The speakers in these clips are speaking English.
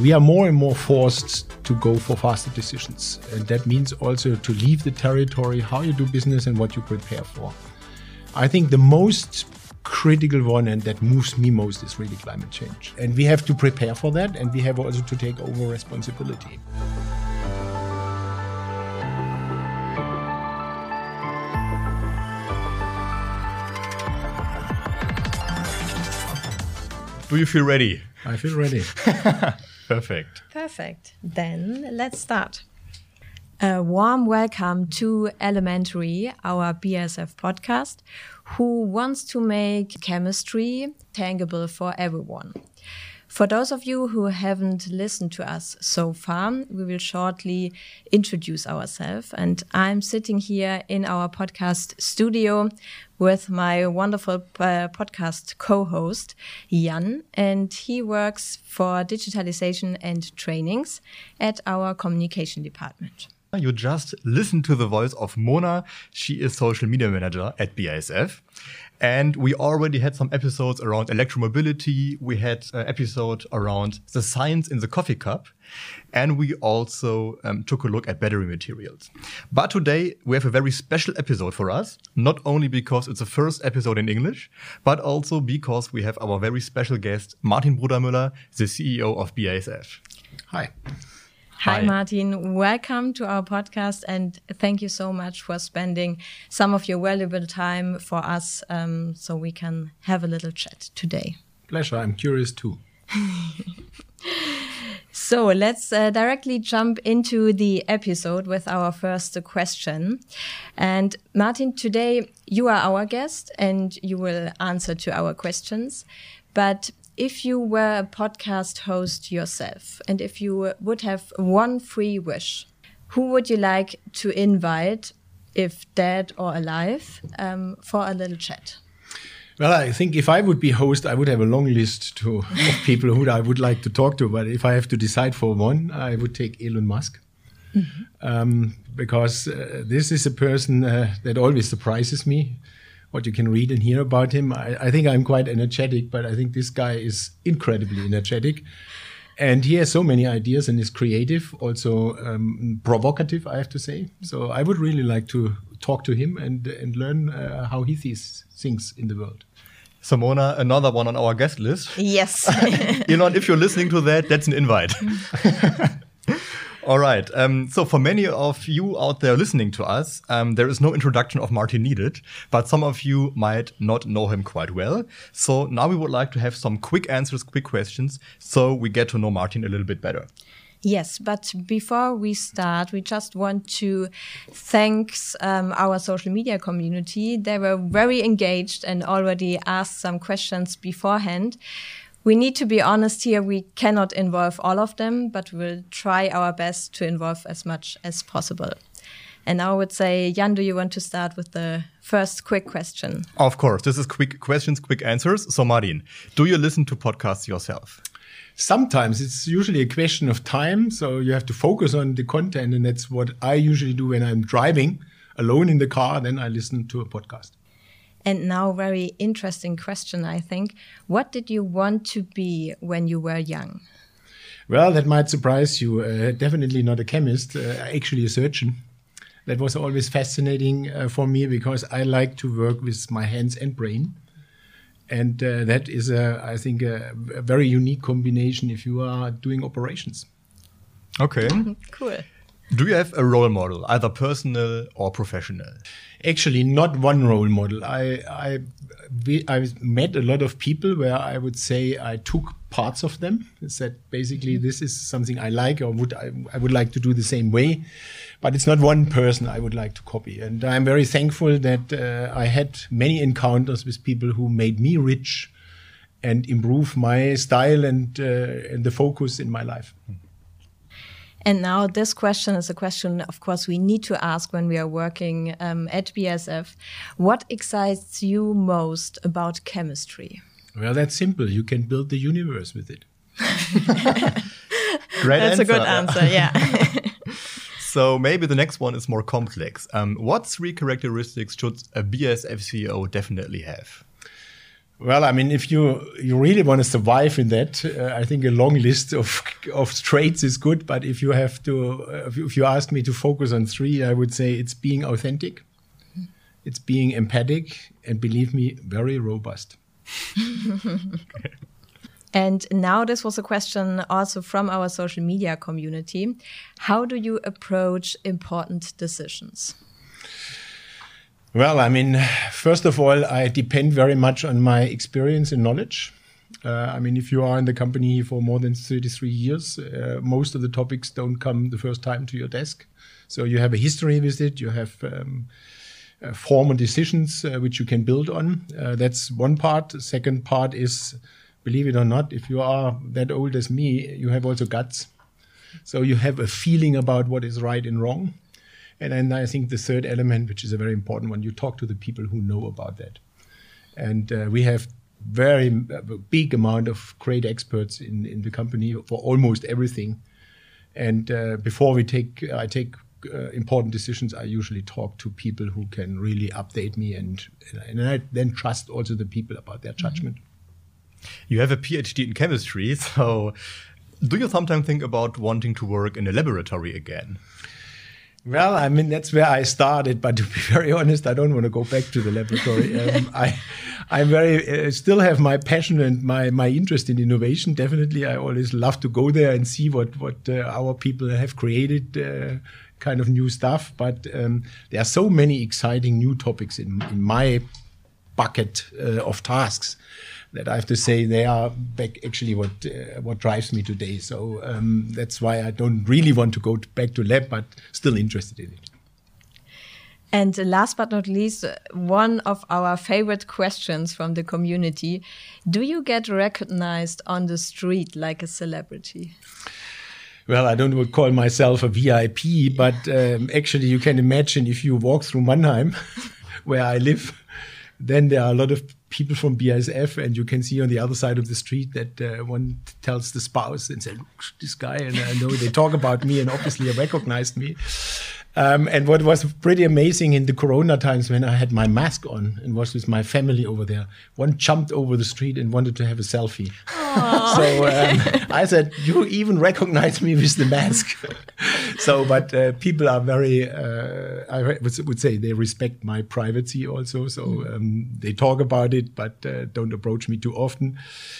we are more and more forced to go for faster decisions. And that means also to leave the territory, how you do business, and what you prepare for. I think the most critical one and that moves me most is really climate change. And we have to prepare for that, and we have also to take over responsibility. Do you feel ready? I feel ready. Perfect. Perfect. Then let's start. A warm welcome to Elementary, our BASF podcast, who wants to make chemistry tangible for everyone. For those of you who haven't listened to us so far, we will shortly introduce ourselves. And I'm sitting here in our podcast studio with my wonderful uh, podcast co-host, Jan, and he works for digitalization and trainings at our communication department. You just listened to the voice of Mona. She is social media manager at BASF. And we already had some episodes around electromobility. We had an episode around the science in the coffee cup. And we also um, took a look at battery materials. But today we have a very special episode for us, not only because it's the first episode in English, but also because we have our very special guest, Martin Brudermüller, the CEO of BASF. Hi. Hi, Hi, Martin. Welcome to our podcast, and thank you so much for spending some of your valuable time for us um, so we can have a little chat today. Pleasure. I'm curious too. so let's uh, directly jump into the episode with our first question. And Martin, today you are our guest and you will answer to our questions. But if you were a podcast host yourself and if you would have one free wish, who would you like to invite, if dead or alive, um, for a little chat? Well, I think if I would be host, I would have a long list to, of people who I would like to talk to. But if I have to decide for one, I would take Elon Musk. Mm -hmm. um, because uh, this is a person uh, that always surprises me what you can read and hear about him. I, I, think I'm quite energetic, but I think this guy is incredibly energetic. And he has so many ideas and is creative, also um, provocative, I have to say. So I would really like to talk to him and, and learn uh, how he sees things in the world. Simona, another one on our guest list. Yes. Elon, if you're listening to that, that's an invite. All right. Um, so, for many of you out there listening to us, um, there is no introduction of Martin needed, but some of you might not know him quite well. So, now we would like to have some quick answers, quick questions, so we get to know Martin a little bit better. Yes, but before we start, we just want to thank um, our social media community. They were very engaged and already asked some questions beforehand we need to be honest here. We cannot involve all of them, but we'll try our best to involve as much as possible. And now I would say, Jan, do you want to start with the first quick question? Of course. This is quick questions, quick answers. So, Martin, do you listen to podcasts yourself? Sometimes it's usually a question of time. So you have to focus on the content. And that's what I usually do when I'm driving alone in the car. Then I listen to a podcast. And now, very interesting question, I think. What did you want to be when you were young? Well, that might surprise you. Uh, definitely not a chemist, uh, actually a surgeon. That was always fascinating uh, for me because I like to work with my hands and brain. And uh, that is, a, I think, a, a very unique combination if you are doing operations. Okay. cool. Do you have a role model, either personal or professional? Actually, not one role model. I I I met a lot of people where I would say I took parts of them. Said basically this is something I like or would I, I would like to do the same way, but it's not one person I would like to copy. And I'm very thankful that uh, I had many encounters with people who made me rich and improve my style and uh, and the focus in my life. And now this question is a question, of course, we need to ask when we are working um, at BASF. What excites you most about chemistry? Well, that's simple. You can build the universe with it. Great That's answer. a good answer, yeah. so maybe the next one is more complex. Um, what three characteristics should a BASF CEO definitely have? Well, I mean, if you you really want to survive in that, uh, I think a long list of of traits is good. But if you have to, if you ask me to focus on three, I would say it's being authentic, it's being empathic, and believe me, very robust. And now this was a question also from our social media community. How do you approach important decisions? Well, I mean, first of all, I depend very much on my experience and knowledge. Uh, I mean, if you are in the company for more than 33 years, uh, most of the topics don't come the first time to your desk. So you have a history with it, you have um, uh, formal decisions uh, which you can build on. Uh, that's one part. The second part is, believe it or not, if you are that old as me, you have also guts. So you have a feeling about what is right and wrong. And then I think the third element, which is a very important one, you talk to the people who know about that. And uh, we have very a big amount of great experts in, in the company for almost everything. And uh, before we take, I take uh, important decisions, I usually talk to people who can really update me, and and I then trust also the people about their judgment. You have a PhD in chemistry, so do you sometimes think about wanting to work in a laboratory again? Well, I mean that's where I started, but to be very honest, I don't want to go back to the laboratory. um, I, I very uh, still have my passion and my my interest in innovation. Definitely, I always love to go there and see what what uh, our people have created, uh, kind of new stuff. But um, there are so many exciting new topics in in my bucket uh, of tasks that I have to say they are back actually what uh, what drives me today. So um, that's why I don't really want to go to back to lab, but still interested in it. And last but not least, one of our favorite questions from the community: Do you get recognized on the street like a celebrity? well, I don't call myself a VIP, but um, actually, you can imagine if you walk through Mannheim, where I live, then there are a lot of people from BASF, and you can see on the other side of the street that uh, one tells the spouse and says, "Look, this guy," and I know they talk about me, and obviously recognized me. Um, and what was pretty amazing in the Corona times when I had my mask on and was with my family over there, one jumped over the street and wanted to have a selfie. so um, I said, "You even recognize me with the mask." so, but uh, people are very, uh, I would say, they respect my privacy also. So um, they talk about it, but uh, don't approach me too often.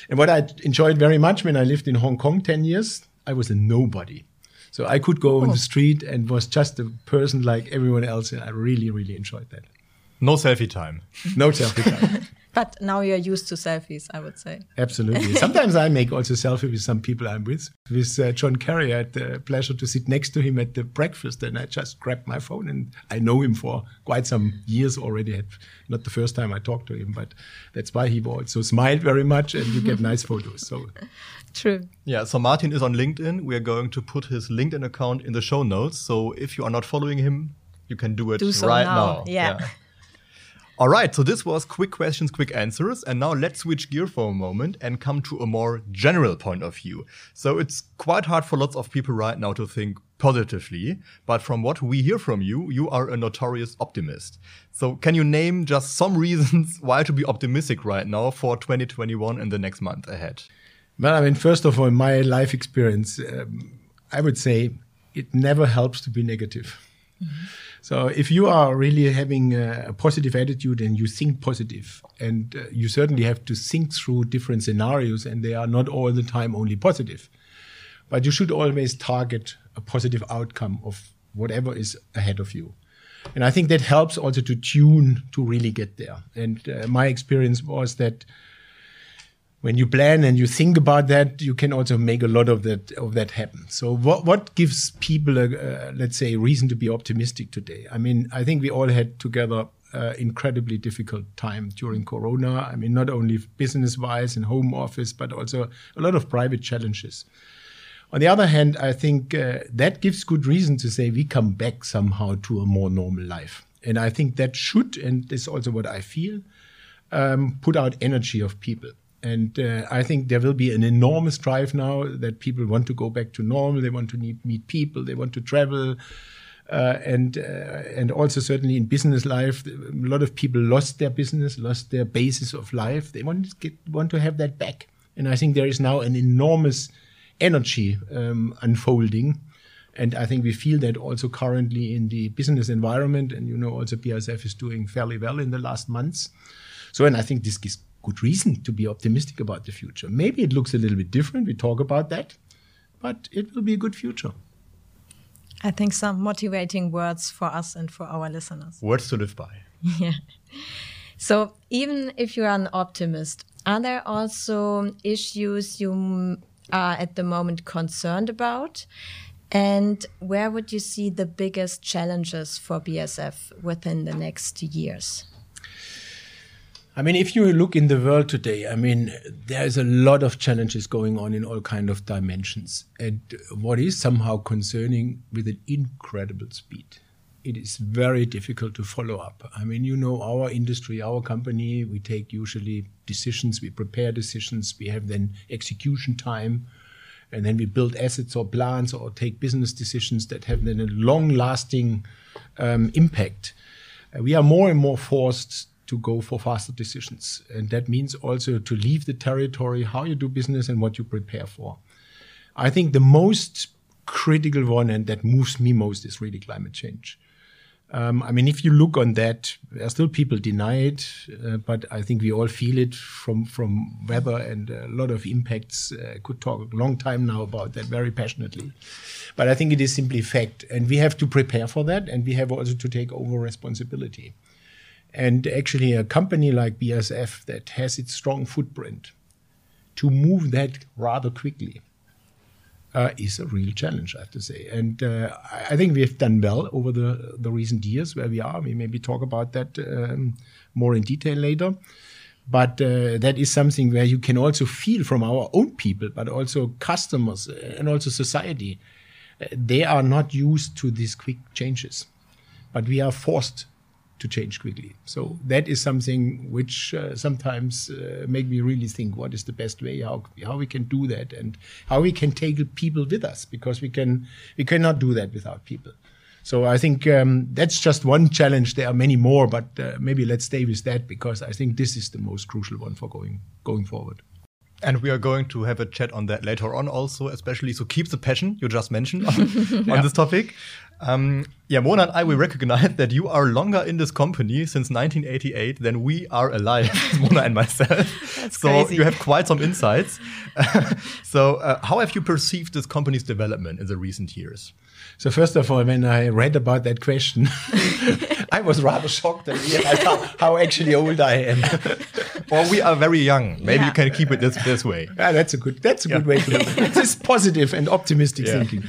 And what I enjoyed very much when I lived in Hong Kong ten years, I was a nobody. So I could go oh. in the street and was just a person like everyone else, and I really, really enjoyed that. No selfie time. No selfie time. but now you're used to selfies, I would say. Absolutely. Sometimes I make also selfie with some people I'm with. With uh, John Kerry, I had the pleasure to sit next to him at the breakfast, and I just grabbed my phone, and I know him for quite some years already. Not the first time I talked to him, but that's why he also smiled very much, and you get nice photos. So True. Yeah, so Martin is on LinkedIn. We are going to put his LinkedIn account in the show notes. So if you are not following him, you can do it do so right now. now. Yeah. yeah. All right, so this was quick questions, quick answers. And now let's switch gear for a moment and come to a more general point of view. So it's quite hard for lots of people right now to think positively, but from what we hear from you, you are a notorious optimist. So can you name just some reasons why to be optimistic right now for 2021 and the next month ahead? Well, I mean, first of all, in my life experience, um, I would say it never helps to be negative. Mm-hmm. So if you are really having a, a, positive attitude and you think positive, and uh, you certainly have to think through different scenarios, and they are not all the time only positive, but you should always target a positive outcome of whatever is ahead of you. And I think that helps also to tune to really get there. And uh, my experience was that when you plan and you think about that, you can also make a lot of that of that happen. So, what what gives people a, uh, let's say reason to be optimistic today? I mean, I think we all had together uh, incredibly difficult time during Corona. I mean, not only business wise and home office, but also a lot of private challenges. On the other hand, I think uh, that gives good reason to say we come back somehow to a more normal life. And I think that should, and this is also what I feel, um, put out energy of people. And uh, I think there will be an enormous drive now that people want to go back to normal. They want to meet, meet people. They want to travel. Uh, and uh, and also certainly in business life, a lot of people lost their business, lost their basis of life. They want to get, want to have that back, and I think there is now an enormous energy um, unfolding, and I think we feel that also currently in the business environment, and you know also BASF is doing fairly well in the last months. So, and I think this gives good reason to be optimistic about the future. Maybe it looks a little bit different. We talk about that, but it will be a good future. I think some motivating words for us and for our listeners. Words to live by. yeah. So, even if you are an optimist, are there also issues you are at the moment concerned about? And where would you see the biggest challenges for BASF within the next years? I mean, if you look in the world today, I mean, there is a lot of challenges going on in all kind of dimensions. And what is somehow concerning with an incredible speed. It is very difficult to follow up. I mean, you know, our industry, our company, we take usually decisions, we prepare decisions, we have then execution time, and then we build assets or plans or take business decisions that have then a long lasting um, impact. We are more and more forced to go for faster decisions. And that means also to leave the territory, how you do business and what you prepare for. I think the most critical one and that moves me most is really climate change. Um, I mean, if you look on that, there are still people deny it, uh, but I think we all feel it from from weather and a lot of impacts. Uh, could talk a long time now about that very passionately, but I think it is simply fact, and we have to prepare for that, and we have also to take over responsibility. And actually, a company like BASF that has its strong footprint to move that rather quickly uh, is a real challenge, I have to say. And uh, I think we have done well over the, the recent years where we are. We maybe talk about that um, more in detail later. But uh, that is something where you can also feel from our own people, but also customers and also society. Uh, they are not used to these quick changes, but we are forced to change quickly. So that is something which uh, sometimes uh, make me really think what is the best way how how we can do that and how we can take people with us because we can we cannot do that without people. So I think um, that's just one challenge. There are many more, but uh, maybe let's stay with that because I think this is the most crucial one for going going forward. And we are going to have a chat on that later on also, especially so keep the passion you just mentioned on, yeah. on this topic. Um, yeah, Mona and I, we recognize that you are longer in this company since 1988 than we are alive, Mona and myself. That's so crazy. you have quite some insights. so uh, how have you perceived this company's development in the recent years? So first of all, when I read about that question, I was rather shocked and realized how, how actually old I am. well, we are very young. Maybe Yeah. you can keep it this, this way. Yeah, that's a good. That's a good way to look. It's this positive and optimistic Yeah. thinking.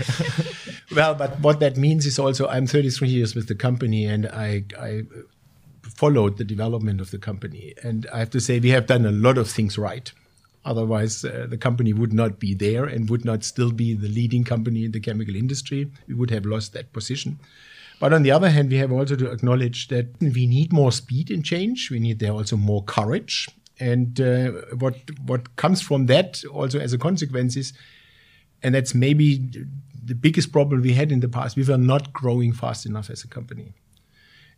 well, but what that means is also I'm 33 years with the company, and I, I followed the development of the company, and I have to say we have done a lot of things right. Otherwise, uh, the company would not be there and would not still be the leading company in the chemical industry. We would have lost that position. But on the other hand, we have also to acknowledge that we need more speed in change. We need there also more courage. And uh, what what comes from that also as a consequence is, and that's maybe the biggest problem we had in the past. We were not growing fast enough as a company.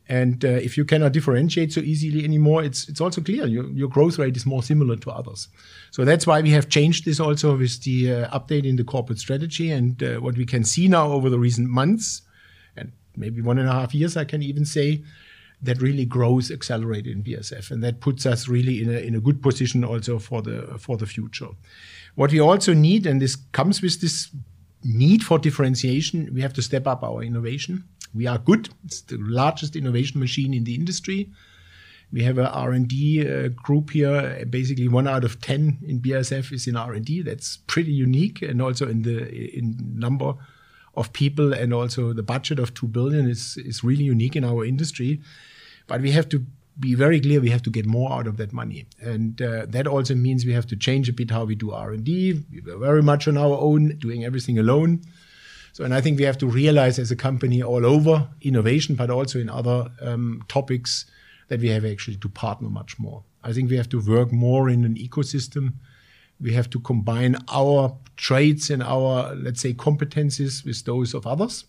And uh, if you cannot differentiate so easily anymore, it's it's also clear your, your growth rate is more similar to others. So that's why we have changed this also with the uh, update in the corporate strategy and uh, what we can see now over the recent months and maybe one and a half years, I can even say that really growth accelerated in BASF, and that puts us really in a in a good position also for the for the future. What we also need, and this comes with this need for differentiation, we have to step up our innovation. We are good; it's the largest innovation machine in the industry. We have a R&D uh, group here. Basically, one out of ten in BASF is in R&D. That's pretty unique, and also in the in number of people and also the budget of 2 billion is, is really unique in our industry. But we have to be very clear we have to get more out of that money. And uh, that also means we have to change a bit how we do R&D. We were very much on our own, doing everything alone. So, and I think we have to realize as a company all over innovation, but also in other um, topics that we have actually to partner much more. I think we have to work more in an ecosystem we have to combine our traits and our, let's say, competencies with those of others.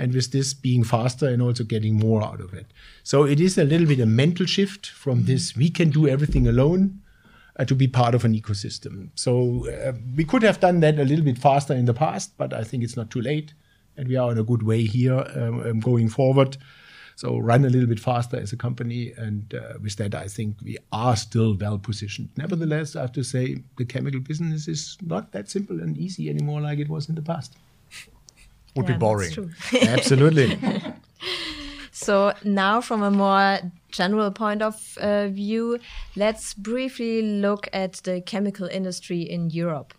and with this being faster and also getting more out of it. So it is a little bit a mental shift from this we can do everything alone uh, to be part of an ecosystem. So uh, we could have done that a little bit faster in the past, but I think it's not too late, and we are in a good way here um, um, going forward. So run a little bit faster as a company, and uh, with that, I think we are still well positioned. Nevertheless, I have to say the chemical business is not that simple and easy anymore like it was in the past. Would Yeah, be boring. that's true. Absolutely. So now, from a more general point of uh, view, let's briefly look at the chemical industry in Europe.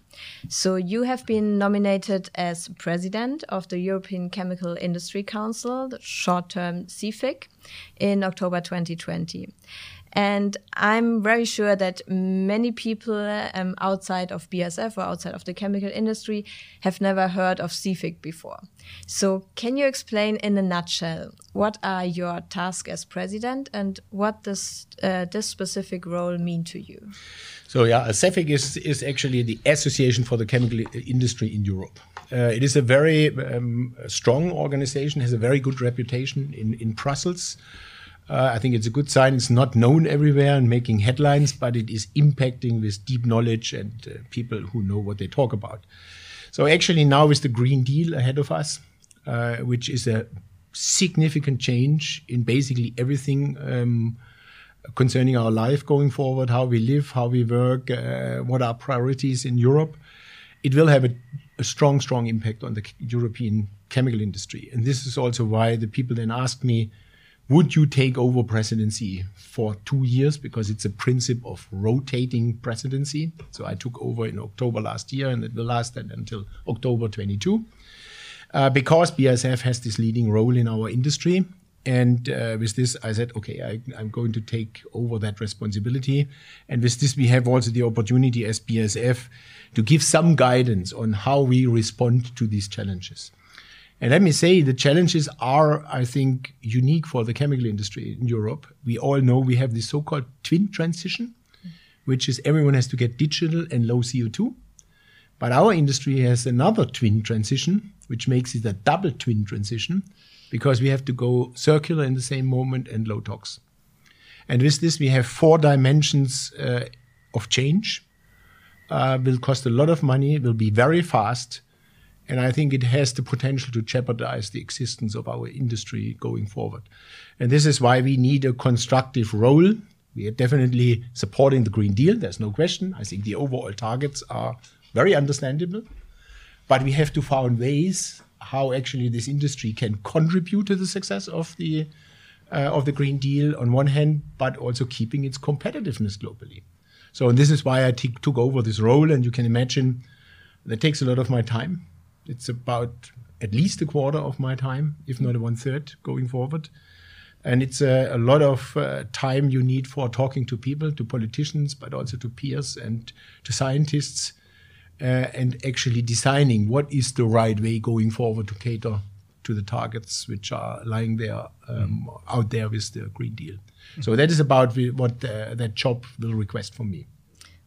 So you have been nominated as president of the European Chemical Industry Council, the short-term CEFIC, in October 2020. And I'm very sure that many people um, outside of BASF or outside of the chemical industry have never heard of CEFIC before. So, can you explain in a nutshell what are your tasks as president and what does uh, this specific role mean to you? So yeah, CEFIC is is actually the Association for the Chemical Industry in Europe. Uh, it is a very um, strong organization, has a very good reputation in in Brussels. Uh, I think it's a good sign. It's not known everywhere and making headlines, but it is impacting with deep knowledge and uh, people who know what they talk about. So actually now with the Green Deal ahead of us, uh, which is a significant change in basically everything. Um, concerning our life going forward, how we live, how we work, uh, what are priorities in Europe, it will have a, a, strong, strong impact on the European chemical industry. And this is also why the people then asked me, would you take over presidency for two years? Because it's a principle of rotating presidency. So I took over in October last year and it will last until October 22. Uh, because BASF has this leading role in our industry, and uh, with this, I said, okay, I, am going to take over that responsibility. And with this, we have also the opportunity as BASF to give some guidance on how we respond to these challenges. And let me say, the challenges are, I think, unique for the chemical industry in Europe. We all know we have this so-called twin transition, which is everyone has to get digital and low CO2. But our industry has another twin transition, which makes it a double twin transition, because we have to go circular in the same moment and low tox. And with this, we have four dimensions uh, of change. Uh, will cost a lot of money, will be very fast, and I think it has the potential to jeopardize the existence of our industry going forward. And this is why we need a constructive role. We are definitely supporting the Green Deal, there's no question. I think the overall targets are very understandable, but we have to find ways how actually this industry can contribute to the success of the uh, of the Green Deal on one hand, but also keeping its competitiveness globally. So, this is why I t- took over this role, and you can imagine that takes a lot of my time. It's about at least a quarter of my time, if not one third, going forward. And it's a, a lot of uh, time you need for talking to people, to politicians, but also to peers and to scientists uh, and actually designing what is the right way going forward to cater to the targets which are lying there um, out there with the Green Deal. So that is about what uh, that job will request from me.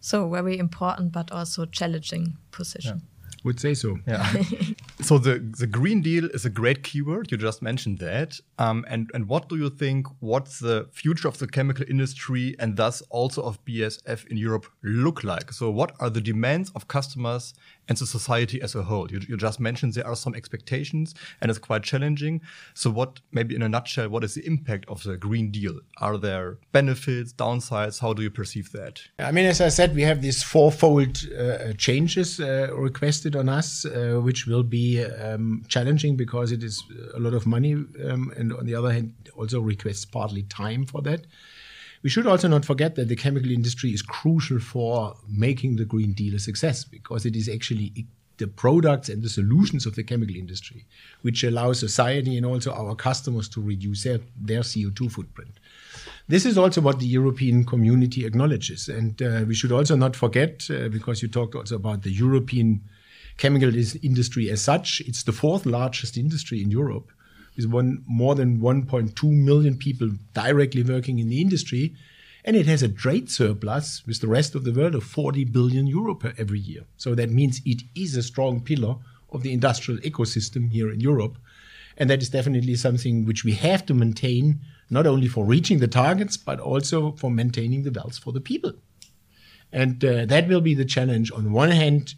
So very important, but also challenging position. Yeah. Would say so. Yeah. so the the Green Deal is a great keyword. You just mentioned that. Um, and and what do you think? What's the future of the chemical industry and thus also of BASF in Europe look like? So what are the demands of customers and the society as a whole? You, you just mentioned there are some expectations and it's quite challenging. So what maybe in a nutshell, what is the impact of the Green Deal? Are there benefits, downsides? How do you perceive that? I mean, as I said, we have these fourfold uh, changes uh, requested on us, uh, which will be um, challenging because it is a lot of money, um, and on the other hand, also requests partly time for that. We should also not forget that the chemical industry is crucial for making the Green Deal a success because it is actually the products and the solutions of the chemical industry which allow society and also our customers to reduce their, their CO2 footprint. This is also what the European community acknowledges. And uh, we should also not forget, uh, because you talked also about the European chemical industry as such, it's the fourth largest industry in Europe with one, more than 1.2 million people directly working in the industry. And it has a trade surplus with the rest of the world of 40 billion euro per every year. So that means it is a strong pillar of the industrial ecosystem here in Europe. And that is definitely something which we have to maintain, not only for reaching the targets, but also for maintaining the wealth for the people. And uh, that will be the challenge on one hand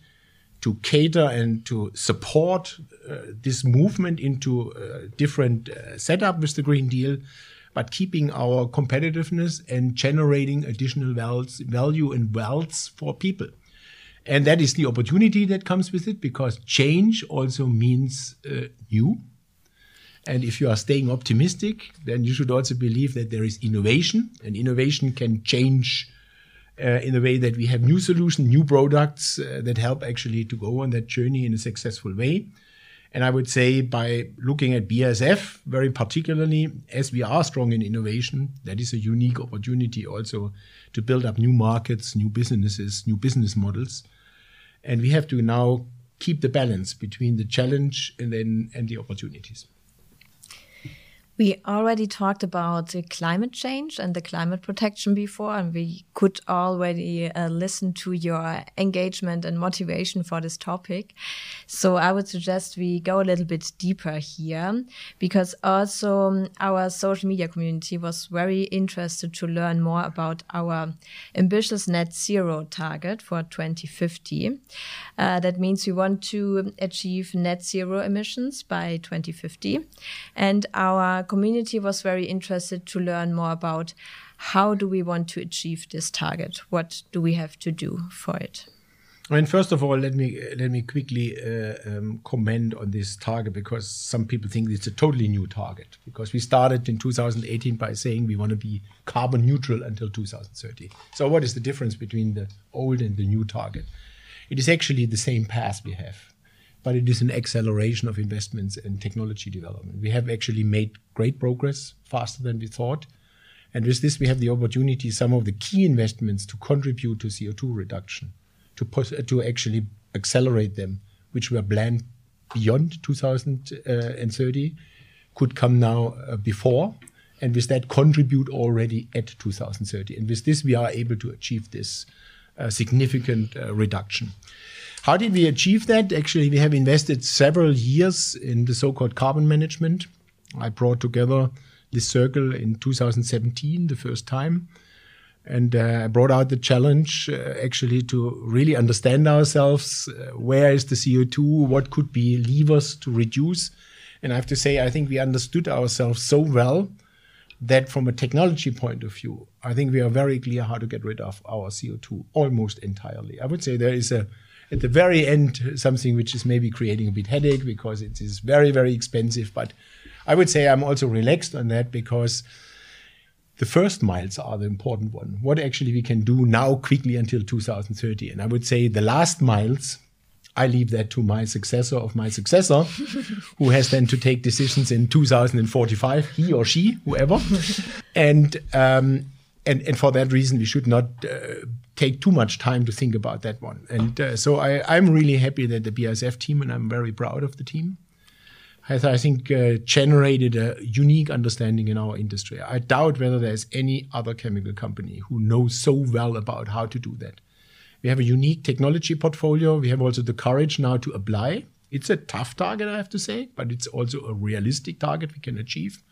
to cater and to support uh, this movement into a different uh, setup with the Green Deal, but keeping our competitiveness and generating additional wealth, value and wealth for people. And that is the opportunity that comes with it because change also means uh, new. And if you are staying optimistic, then you should also believe that there is innovation, and innovation can change uh, in a way that we have new solutions, new products uh, that help actually to go on that journey in a successful way. And I would say by looking at BASF very particularly, as we are strong in innovation, that is a unique opportunity also to build up new markets, new businesses, new business models. And we have to now keep the balance between the challenge and then and the opportunities. We already talked about the climate change and the climate protection before, and we could already uh, listen to your engagement and motivation for this topic. So I would suggest we go a little bit deeper here because also um, our social media community was very interested to learn more about our ambitious net zero target for 2050. Uh, that means we want to achieve net zero emissions by 2050. And our community was very interested to learn more about how do we want to achieve this target? What do we have to do for it? I mean, first of all, let me let me quickly uh, um, comment on this target because some people think it's a totally new target. Because we started in 2018 by saying we want to be carbon neutral until 2030. So, what is the difference between the old and the new target? It is actually the same path we have but it is an acceleration of investments and technology development. We have actually made great progress faster than we thought. And with this, we have the opportunity, some of the key investments to contribute to CO2 reduction, to, to actually accelerate them, which were planned beyond 2030, could come now uh, before. And with that, contribute already at 2030. And with this, we are able to achieve this uh, significant uh, reduction. How did we achieve that? Actually, we have invested several years in the so-called carbon management. I brought together this circle in 2017, the first time. And uh, I brought out the challenge uh, actually to really understand ourselves. Uh, where is the CO2? What could be levers to reduce? And I have to say, I think we understood ourselves so well that from a technology point of view, I think we are very clear how to get rid of our CO2 almost entirely. I would say there is a at the very end something which is maybe creating a bit headache because it is very very expensive. But i would say i'm also relaxed on that because the first miles are the important one. What actually we can do now quickly until 2030 and i would say the last miles I leave that to my successor of my successor, who has then to take decisions in 2045, he or she, whoever. and um, and and for that reason, we should not uh, take too much time to think about that one. And uh, so I, am really happy that the BASF team, and I'm very proud of the team, has, I think, uh, generated a unique understanding in our industry. I doubt whether there's any other chemical company who knows so well about how to do that. We have a unique technology portfolio. We have also the courage now to apply. It's a tough target, I have to say, but it's also a realistic target we can achieve.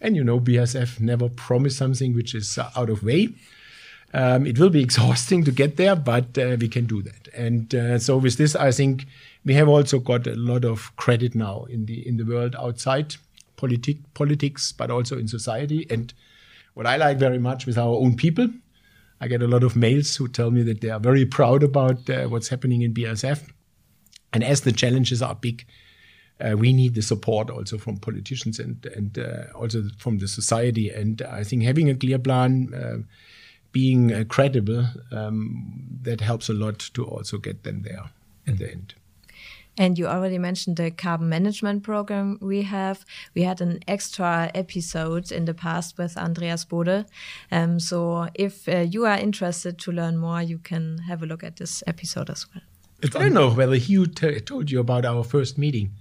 And you know, BASF never promised something which is uh, out of way. Um, it will be exhausting to get there, but uh, we can do that. And uh, so with this, I think we have also got a lot of credit now in the in the world outside politic, politics, but also in society. And what I like very much with our own people, I get a lot of mails who tell me that they are very proud about uh, what's happening in BASF. And as the challenges are big, uh, we need the support also from politicians and and uh, also from the society. And I think having a clear plan uh, being uh, credible, um, that helps a lot to also get them there at the end. And you already mentioned the carbon management program we have. We had an extra episode in the past with Andreas Bode. Um, so if uh, you are interested to learn more, you can have a look at this episode as well. I don't know whether he told you about our first meeting.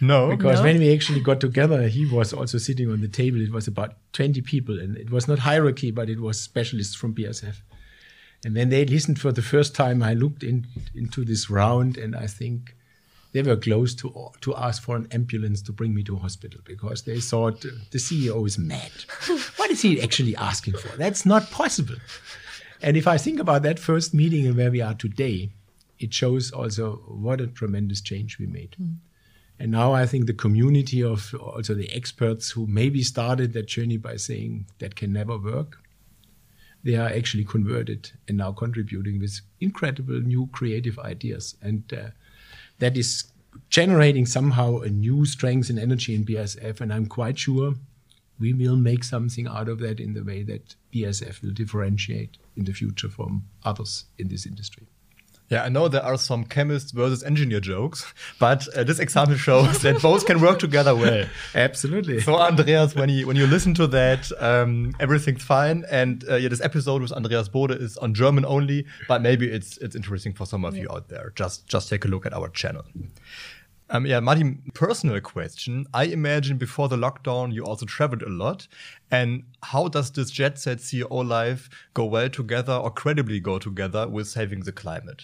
No. Because no. when we actually got together, he was also sitting on the table. It was about 20 people, and it was not hierarchy, but it was specialists from BASF. And when they listened for the first time, I looked in, into this round, and I think they were close to to ask for an ambulance to bring me to hospital because they thought uh, the CEO is mad. what is he actually asking for? That's not possible. And if I think about that first meeting and where we are today, it shows also what a tremendous change we made. Mm. And now I think the community of also the experts who maybe started that journey by saying that can never work, they are actually converted and now contributing with incredible new creative ideas. And uh, that is generating somehow a new strength and energy in BASF. And I'm quite sure we will make something out of that in the way that BASF will differentiate in the future from others in this industry. Yeah, I know there are some chemist versus engineer jokes, but uh, this example shows that both can work together well. Absolutely. So, Andreas, when you when you listen to that, um, everything's fine. And uh, yeah, this episode with Andreas Bode is on German only, but maybe it's it's interesting for some of yeah. you out there. Just just take a look at our channel. Um, yeah, Martin, personal question. I imagine before the lockdown, you also traveled a lot. And how does this jet set CEO life go well together or credibly go together with saving the climate?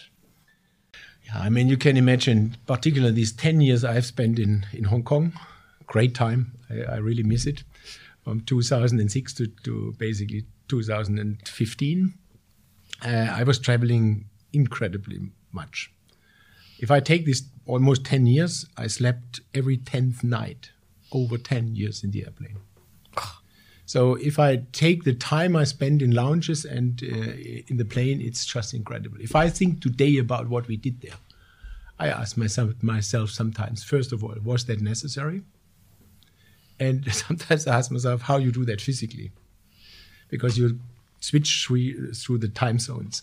Yeah, I mean, you can imagine, particularly these 10 years I've spent in, in Hong Kong, great time. I, I really miss it. From 2006 to, to basically 2015, uh, I was traveling incredibly much. If I take this almost 10 years, I slept every 10th night over 10 years in the airplane. So if I take the time I spend in lounges and uh, in the plane, it's just incredible. If I think today about what we did there, I ask myself, myself sometimes, first of all, was that necessary? And sometimes I ask myself how you do that physically, because you switch through, through the time zones.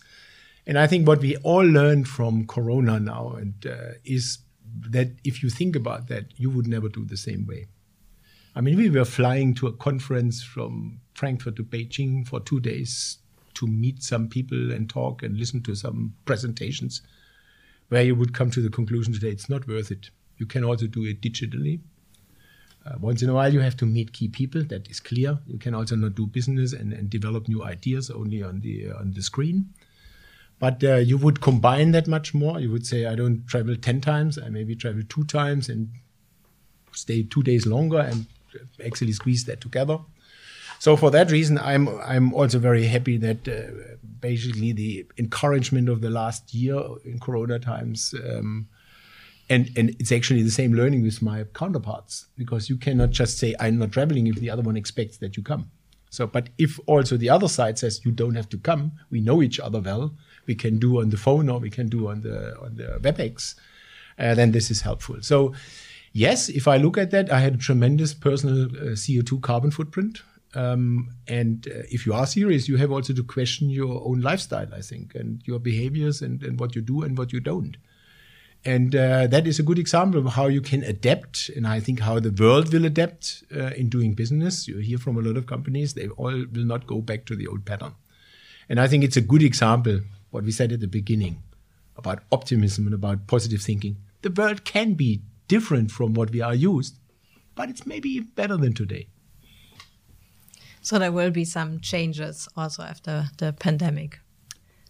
And I think what we all learned from Corona now and uh, is that if you think about that, you would never do the same way. I mean, we were flying to a conference from Frankfurt to Beijing for two days to meet some people and talk and listen to some presentations where you would come to the conclusion today it's not worth it. You can also do it digitally. Uh, once in a while, you have to meet key people. That is clear. You can also not do business and, and develop new ideas only on the uh, on the screen. But uh, you would combine that much more. You would say, I don't travel ten times. I maybe travel two times and stay two days longer and actually squeeze that together. So for that reason, I'm I'm also very happy that uh, basically the encouragement of the last year in Corona times, um, and and it's actually the same learning with my counterparts because you cannot just say I'm not traveling if the other one expects that you come. So, but if also the other side says you don't have to come, we know each other well. We can do on the phone or we can do on the on the WebEx. Uh, then this is helpful. So Yes, if I look at that, I had a tremendous personal uh, CO2 carbon footprint. Um, and uh, if you are serious, you have also to question your own lifestyle, I think, and your behaviors and, and what you do and what you don't. And uh, that is a good example of how you can adapt, and I think how the world will adapt uh, in doing business. You hear from a lot of companies, they all will not go back to the old pattern. And I think it's a good example, what we said at the beginning, about optimism and about positive thinking. The world can be different from what we are used, but it's maybe better than today. So there will be some changes also after the pandemic.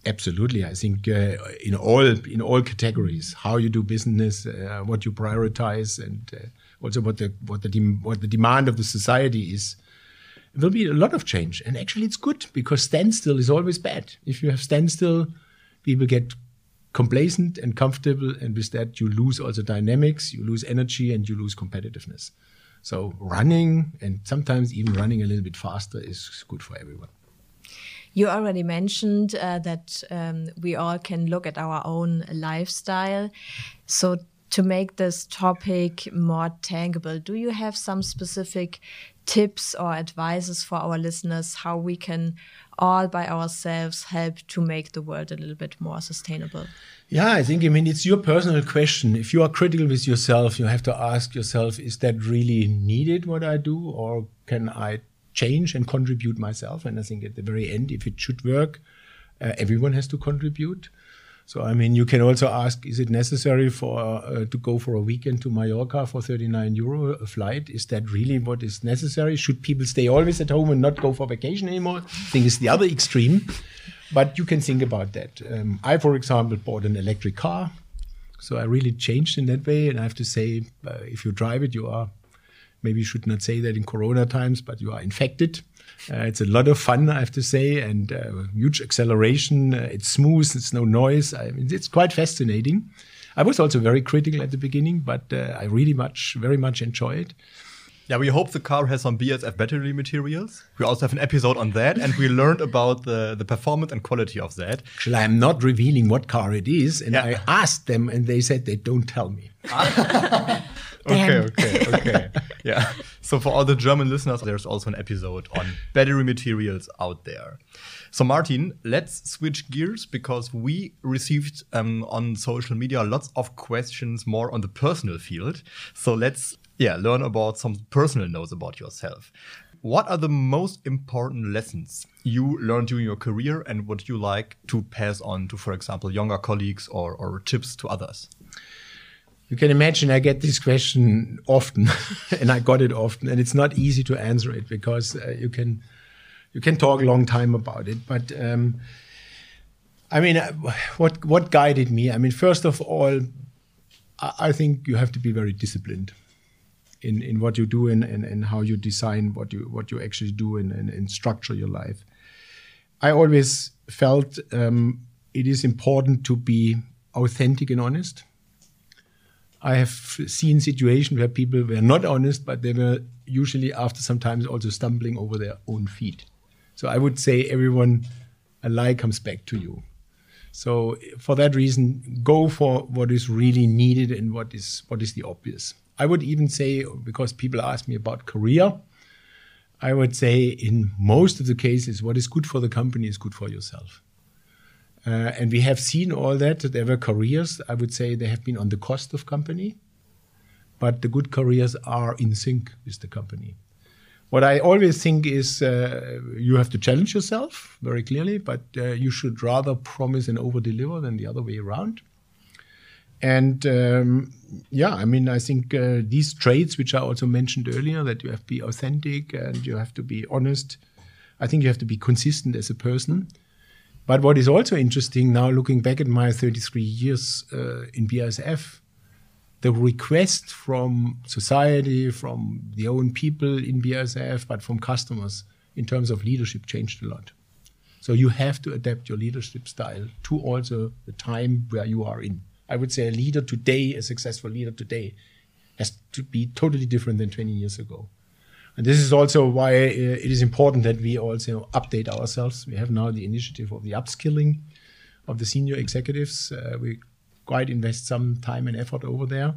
Absolutely, I think uh, in all in all categories, how you do business, uh, what you prioritize, and uh, also what the what the what the demand of the society is, there will be a lot of change. And actually, it's good because standstill is always bad. If you have standstill, people get complacent and comfortable, and with that you lose also dynamics, you lose energy, and you lose competitiveness. So running and sometimes even running a little bit faster is good for everyone. You already mentioned uh, that um, we all can look at our own lifestyle. So to make this topic more tangible, do you have some specific tips or advices for our listeners how we can all by ourselves help to make the world a little bit more sustainable? Yeah, I think, I mean, it's your personal question. If you are critical with yourself, you have to ask yourself, is that really needed what I do? Or can I change and contribute myself? And I think at the very end, if it should work, uh, everyone has to contribute. So I mean, you can also ask: Is it necessary for uh, to go for a weekend to Mallorca for 39 euro a flight? Is that really what is necessary? Should people stay always at home and not go for vacation anymore? I think it's the other extreme, but you can think about that. Um, I, for example, bought an electric car, So I really changed in that way. And I have to say, uh, if you drive it, you are maybe you should not say that in Corona times, but you are infected. Uh, it's a lot of fun, I have to say, and uh, huge acceleration. Uh, it's smooth. It's no noise. I mean, it's quite fascinating. I was also very critical at the beginning, but uh, I really much, very much enjoy it. Yeah, we hope the car has some BASF battery materials. We also have an episode on that, and we learned about the, the performance and quality of that. Actually, I'm not revealing what car it is, and yeah. I asked them, and they said they don't tell me. okay, okay, okay. yeah. So for all the German listeners, there's also an episode on battery materials out there. So Martin, let's switch gears because we received um, on social media lots of questions more on the personal field. So let's yeah learn about some personal notes about yourself. What are the most important lessons you learned during your career and what you like to pass on to, for example, younger colleagues or, or tips to others? You can imagine I get this question often, and I got it often, and it's not easy to answer it because uh, you can you can talk a long time about it. But um, I mean, uh, what what guided me? I mean, first of all, I, think you have to be very disciplined in, in what you do and, and, and how you design what you what you actually do and, and, and structure your life. I always felt um, it is important to be authentic and honest I have seen situations where people were not honest, but they were usually after sometimes also stumbling over their own feet. So I would say everyone a lie comes back to you. So for that reason, go for what is really needed and what is what is the obvious. I would even say because people ask me about career, I would say in most of the cases, what is good for the company is good for yourself. Uh, and we have seen all that. There were careers, I would say they have been on the cost of company, but the good careers are in sync with the company. What I always think is uh, you have to challenge yourself very clearly, but uh, you should rather promise and over deliver than the other way around. And um, yeah, I mean, I think uh, these traits, which I also mentioned earlier, that you have to be authentic and you have to be honest, I think you have to be consistent as a person but what is also interesting now, looking back at my 33 years uh, in BASF, the request from society, from the own people in BASF, but from customers in terms of leadership changed a lot. So you have to adapt your leadership style to also the time where you are in. I would say a leader today, a successful leader today, has to be totally different than 20 years ago. And this is also why uh, it is important that we also update ourselves. We have now the initiative of the upskilling of the senior executives. Uh, we quite invest some time and effort over there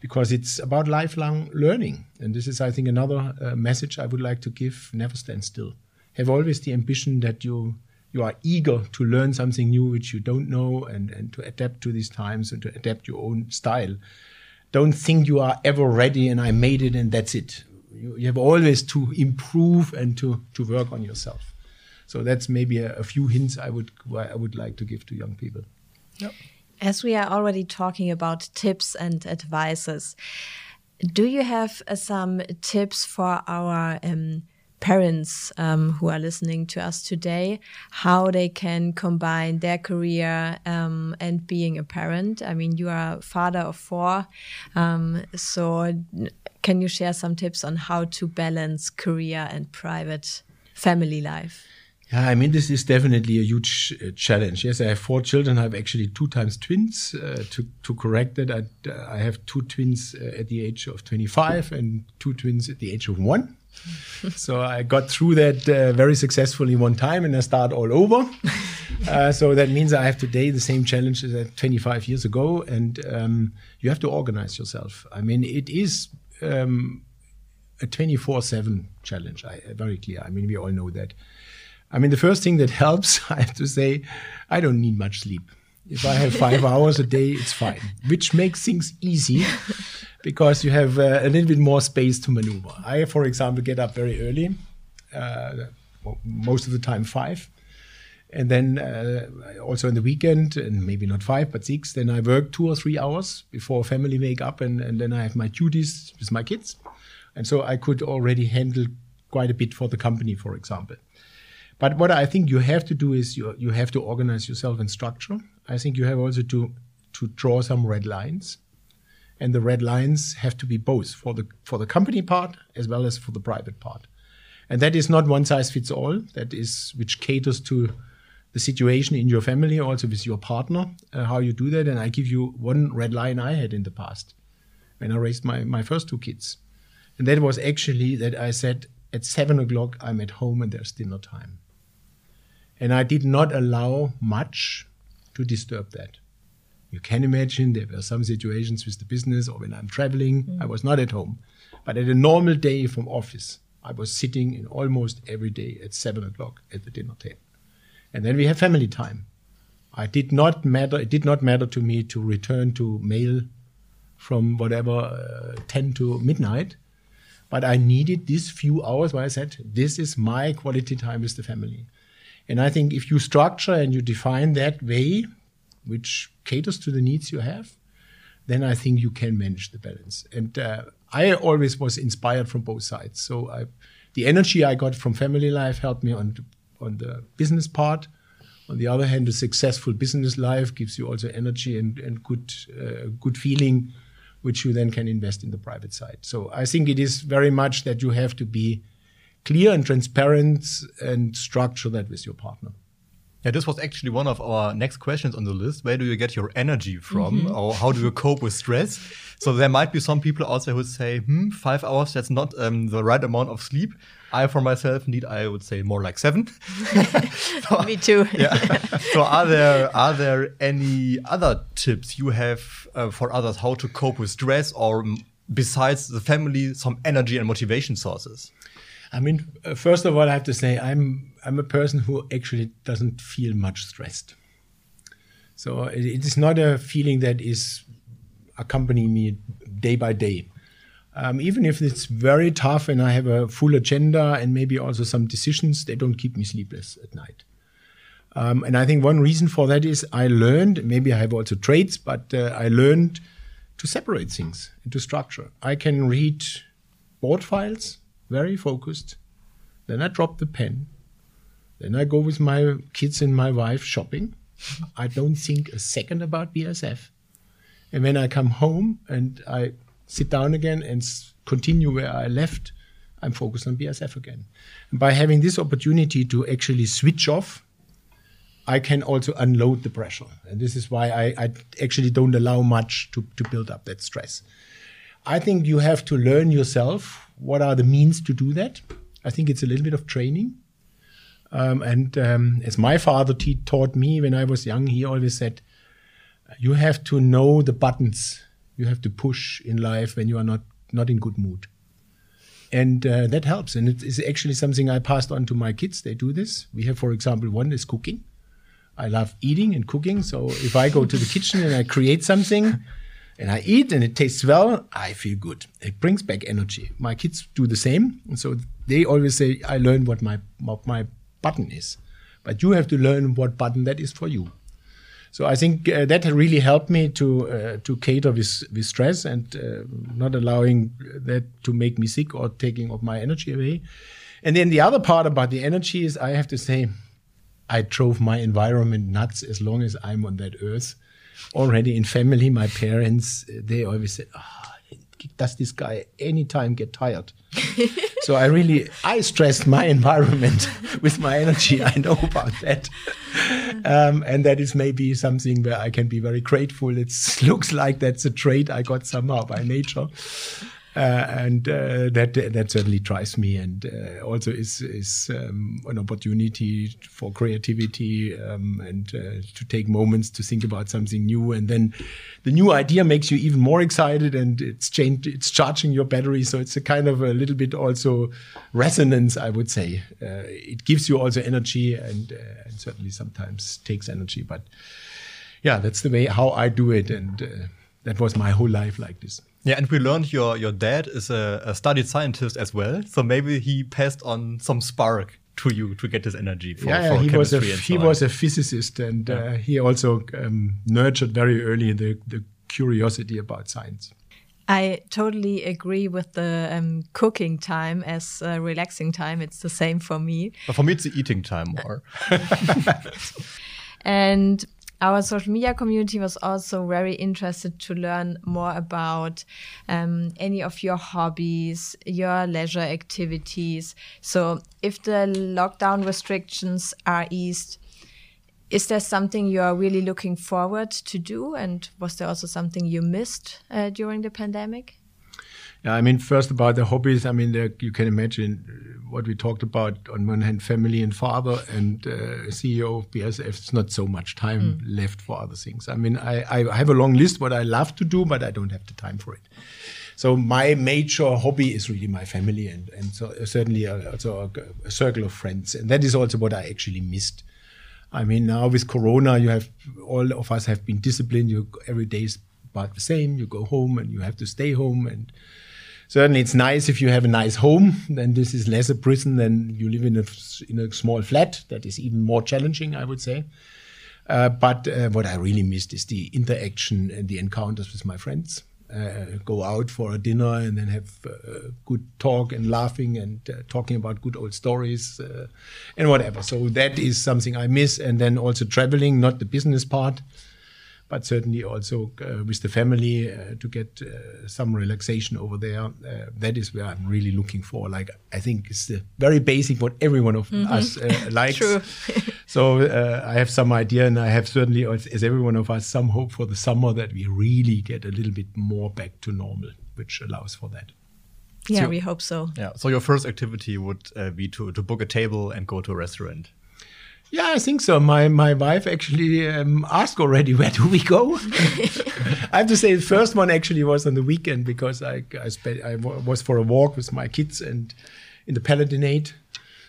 because it's about lifelong learning. And this is, I think, another uh, message I would like to give never stand still. Have always the ambition that you you are eager to learn something new which you don't know and, and to adapt to these times and to adapt your own style. Don't think you are ever ready and I made it and that's it you, you have always to improve and to, to work on yourself. So that's maybe a, a few hints I would I would like to give to young people. Yep. As we are already talking about tips and advices, do you have uh, some tips for our um, parents um, who are listening to us today how they can combine their career um, and being a parent i mean you are a father of four um, so can you share some tips on how to balance career and private family life? Yeah, I mean, this is definitely a huge uh, challenge. Yes, I have four children. I have actually two times twins. Uh, to, to correct that, I, uh, I have two twins uh, at the age of 25 and two twins at the age of one. so I got through that uh, very successfully one time and I start all over. Uh, so that means I have today the same challenges as 25 years ago. And um, you have to organize yourself. I mean, it is um, a 24 7 challenge, I, very clear. I mean, we all know that. I mean, the first thing that helps, I have to say, I don't need much sleep. If I have five hours a day, it's fine, which makes things easy because you have uh, a little bit more space to maneuver. I, for example, get up very early, uh, most of the time five. And then uh, also in the weekend, and maybe not five, but six, then I work two or three hours before family wake up, and, and then I have my duties with my kids. And so I could already handle quite a bit for the company, for example. But what I think you have to do is you, you have to organize yourself and structure. I think you have also to to draw some red lines. And the red lines have to be both for the for the company part as well as for the private part. And that is not one size fits all. That is which caters to the situation in your family, also with your partner, uh, how you do that. And I give you one red line I had in the past when I raised my, my first two kids. And that was actually that I said, at seven o'clock, I'm at home and there's dinner time. And I did not allow much to disturb that. You can imagine there were some situations with the business or when I'm traveling, mm. I was not at home. But at a normal day from office, I was sitting in almost every day at seven o'clock at the dinner table. And then we have family time. I did not matter, it did not matter to me to return to mail from whatever uh, 10 to midnight. But I needed these few hours where I said, this is my quality time with the family. And I think if you structure and you define that way, which caters to the needs you have, then I think you can manage the balance. And uh, I always was inspired from both sides. So I, the energy I got from family life helped me on the, on the business part. On the other hand, a successful business life gives you also energy and, and good, uh, good feeling which you then can invest in the private side. So I think it is very much that you have to be clear and transparent and structure that with your partner. Yeah, this was actually one of our next questions on the list. Where do you get your energy from, mm -hmm. or how do you cope with stress? So there might be some people out there who say, "Hmm, five hours that's not um, the right amount of sleep." I, for myself, need I would say more like seven. so, Me too. yeah. So are there are there any other tips you have uh, for others how to cope with stress, or besides the family, some energy and motivation sources? I mean, uh, first of all, I have to say I'm I'm a person who actually doesn't feel much stressed. So it, it is not a feeling that is accompanying me day by day. Um, even if it's very tough and I have a full agenda and maybe also some decisions, they don't keep me sleepless at night. Um, and I think one reason for that is I learned, maybe I have also traits, but uh, I learned to separate things into structure. I can read board files very focused. Then I drop the pen. Then I go with my kids and my wife shopping. I don't think a second about BASF. And when I come home and I sit down again and continue where I left, I'm focused on BASF again. And by having this opportunity to actually switch off, I can also unload the pressure. And this is why I, I actually don't allow much to, to build up that stress. I think you have to learn yourself what are the means to do that. I think it's a little bit of training. Um, and um, as my father taught me when I was young, he always said, "You have to know the buttons you have to push in life when you are not not in good mood." And uh, that helps. And it is actually something I passed on to my kids. They do this. We have, for example, one is cooking. I love eating and cooking. So if I go to the kitchen and I create something, and I eat and it tastes well, I feel good. It brings back energy. My kids do the same. And so they always say, I learn what my, what my button is. But you have to learn what button that is for you. So I think uh, that really helped me to uh, to cater with with stress and uh, not allowing that to make me sick or taking of my energy away. And then the other part about the energy is I have to say, I drove my environment nuts as long as I'm on that earth already in family, my parents, they always said, oh, does this guy anytime get tired? so I really, I stressed my environment with my energy. I know about that. Um, and that is maybe something where I can be very grateful. It looks like that's a trait I got somehow by nature. Uh, and uh, that that certainly drives me, and uh, also is is um, an opportunity for creativity um, and uh, to take moments to think about something new, and then the new idea makes you even more excited, and it's changed, it's charging your battery, so it's a kind of a little bit also resonance, I would say. Uh, it gives you also energy, and, uh, and certainly sometimes takes energy, but yeah, that's the way how I do it, and that was my whole life like this. Yeah, and we learned your your dad is a, a, studied scientist as well, so maybe he passed on some spark to you to get this energy. For, yeah, for he was a he was a physicist, and yeah. uh, he also um, nurtured very early the the curiosity about science. I totally agree with the um, cooking time as uh, relaxing time. It's the same for me. But for me, it's the eating time more. and our social media community was also very interested to learn more about um, any of your hobbies, your leisure activities. So, if the lockdown restrictions are eased, is there something you are really looking forward to do? And was there also something you missed uh, during the pandemic? Yeah, I mean, first about the hobbies. I mean, you can imagine what we talked about on one hand, family and father, and uh, CEO of BASF. It's not so much time mm. left for other things. I mean, I, I have a long list what I love to do, but I don't have the time for it. So my major hobby is really my family, and and so certainly also a, a circle of friends, and that is also what I actually missed. I mean, now with Corona, you have all of us have been disciplined. You every day is about the same. You go home and you have to stay home and certainly it's nice if you have a nice home. Then this is less a prison than you live in a in a small flat. That is even more challenging, I would say. Uh, but uh, what I really missed is the interaction and the encounters with my friends. Uh, go out for a dinner and then have uh, good talk and laughing and uh, talking about good old stories uh, and whatever. So that is something I miss. And then also traveling, not the business part but certainly also uh, with the family uh, to get uh, some relaxation over there. that is where I'm really looking for. Like I think it's the very basic what every one of mm-hmm. us likes. True. so I have some idea, and I have certainly, as every one of us, some hope for the summer that we really get a little bit more back to normal, which allows for that. Yeah, so, we hope so. Yeah. So your first activity would uh, be to to book a table and go to a restaurant. Yeah, I think so. My my wife actually um, asked already where do we go. I have to say the first one actually was on the weekend because I I, spent, I was for a walk with my kids and in the Palatinate.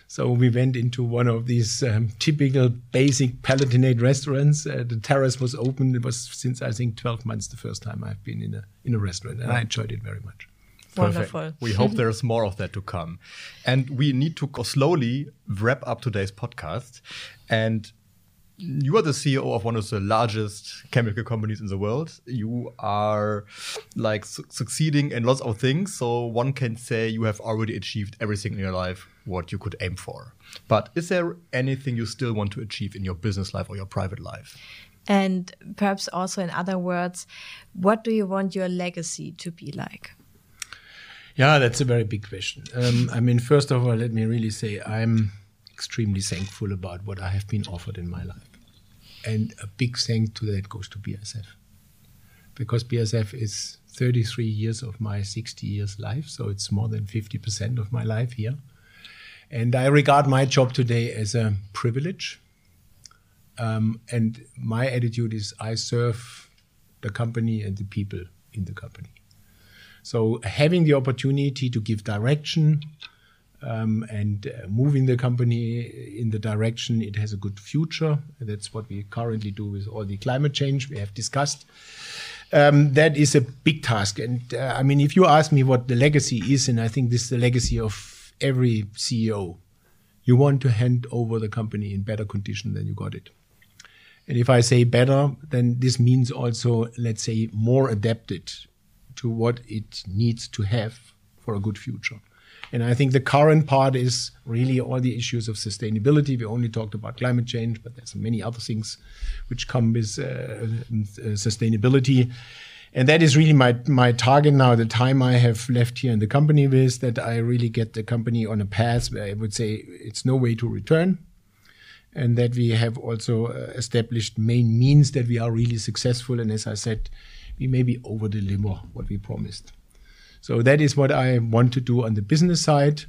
So we went into one of these um, typical basic Palatinate restaurants. Uh, the terrace was open. It was since I think 12 months the first time I've been in a in a restaurant, and I enjoyed it very much. Perfect. Wonderful. We hope there's more of that to come. And we need to slowly wrap up today's podcast. And you are the CEO of one of the largest chemical companies in the world. You are like su succeeding in lots of things. So one can say you have already achieved everything in your life what you could aim for. But is there anything you still want to achieve in your business life or your private life? And perhaps also, in other words, what do you want your legacy to be like? Yeah, that's a very big question. Um, I mean, first of all, let me really say I'm extremely thankful about what I have been offered in my life. And a big thank to that goes to BASF. Because BASF is 33 years of my 60 years life, so it's more than 50% of my life here. And I regard my job today as a privilege. Um, and my attitude is I serve the company and the people in the company. So having the opportunity to give direction um, and uh, moving the company in the direction it has a good future. That's what we currently do with all the climate change we have discussed. Um, that is a big task. And uh, I mean, if you ask me what the legacy is, and I think this is the legacy of every CEO, you want to hand over the company in better condition than you got it. And if I say better, then this means also, let's say, more adapted to what it needs to have for a good future. And I think the current part is really all the issues of sustainability. We only talked about climate change, but there's many other things which come with uh, uh, sustainability. And that is really my my target now. The time I have left here in the company with that I really get the company on a path where I would say it's no way to return, and that we have also uh, established main means that we are really successful. And as I said, we maybe over deliver what we promised. So that is what I want to do on the business side.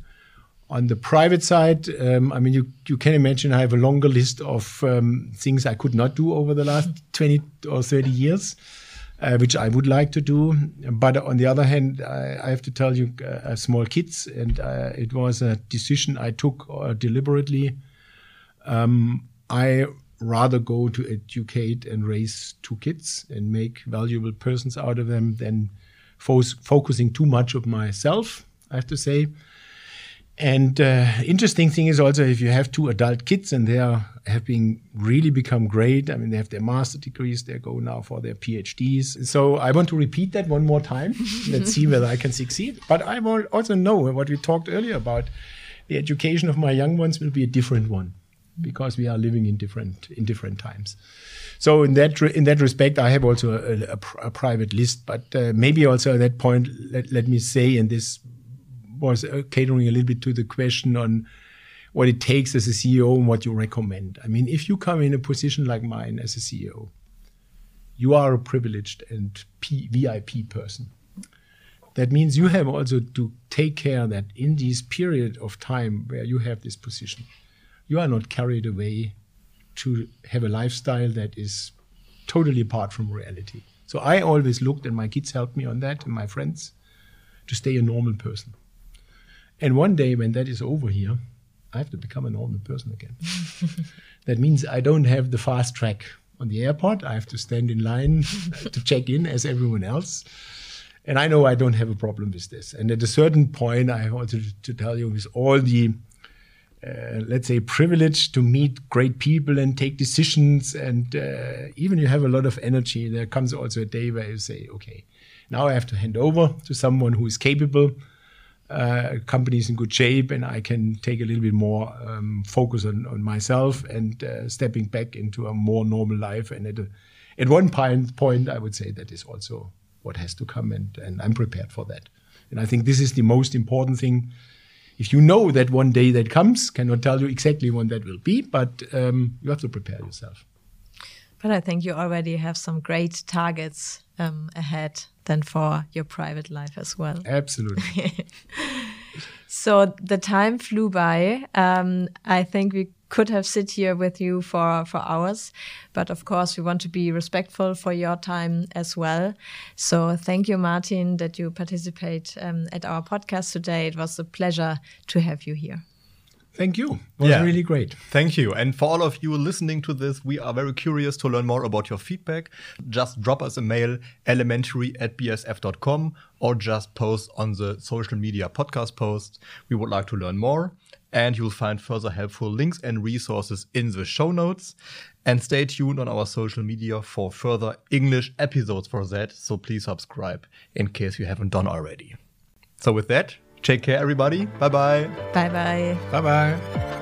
On the private side, um, I mean, you, you can imagine I have a longer list of um, things I could not do over the last 20 or 30 years, uh, which I would like to do. But on the other hand, I, I have to tell you, uh, small kids, and uh, it was a decision I took uh, deliberately. Um, I rather go to educate and raise two kids and make valuable persons out of them than fo focusing too much of myself, I have to say. And uh, interesting thing is also if you have two adult kids and they are have been really become great. I mean, they have their master degrees. They go now for their PhDs. So I want to repeat that one more time. Let's see whether I can succeed. But I will also know what we talked earlier about. The education of my young ones will be a different one because we are living in different in different times. So in that in that respect, I have also a, a, a private list, but uh, maybe also at that point, let, let me say, and this was uh, catering a little bit to the question on what it takes as a CEO and what you recommend. I mean, if you come in a position like mine as a CEO, you are a privileged and P VIP person. That means you have also to take care that in this period of time where you have this position, you are not carried away to have a lifestyle that is totally apart from reality. So I always looked, and my kids helped me on that, and my friends, to stay a normal person. And one day when that is over here, I have to become a normal person again. that means I don't have the fast track on the airport. I have to stand in line to check in as everyone else. And I know I don't have a problem with this. And at a certain point, I wanted to tell you with all the, uh, let's say, privilege to meet great people and take decisions. And uh, even you have a lot of energy, there comes also a day where you say, okay, now I have to hand over to someone who is capable uh, companies in good shape and I can take a little bit more um, focus on, on myself and uh, stepping back into a more normal life. And at, a, at one point, point, I would say that is also what has to come, and, and I'm prepared for that. And I think this is the most important thing. If you know that one day that comes, cannot tell you exactly when that will be, but um, you have to prepare yourself. But I think you already have some great targets um, ahead than for your private life as well. Absolutely. so the time flew by. Um, I think we could have sit here with you for for hours, but of course we want to be respectful for your time as well. So thank you, Martin, that you participate um, at our podcast today. It was a pleasure to have you here. Thank you. It was yeah. really great. Thank you. And for all of you listening to this, we are very curious to learn more about your feedback. Just drop us a mail, elementary at basf.com, or just post on the social media podcast post. We would like to learn more. And you'll find further helpful links and resources in the show notes. And stay tuned on our social media for further English episodes for that. So please subscribe in case you haven't done already. So with that, Take care, everybody. Bye bye. Bye bye. Bye bye.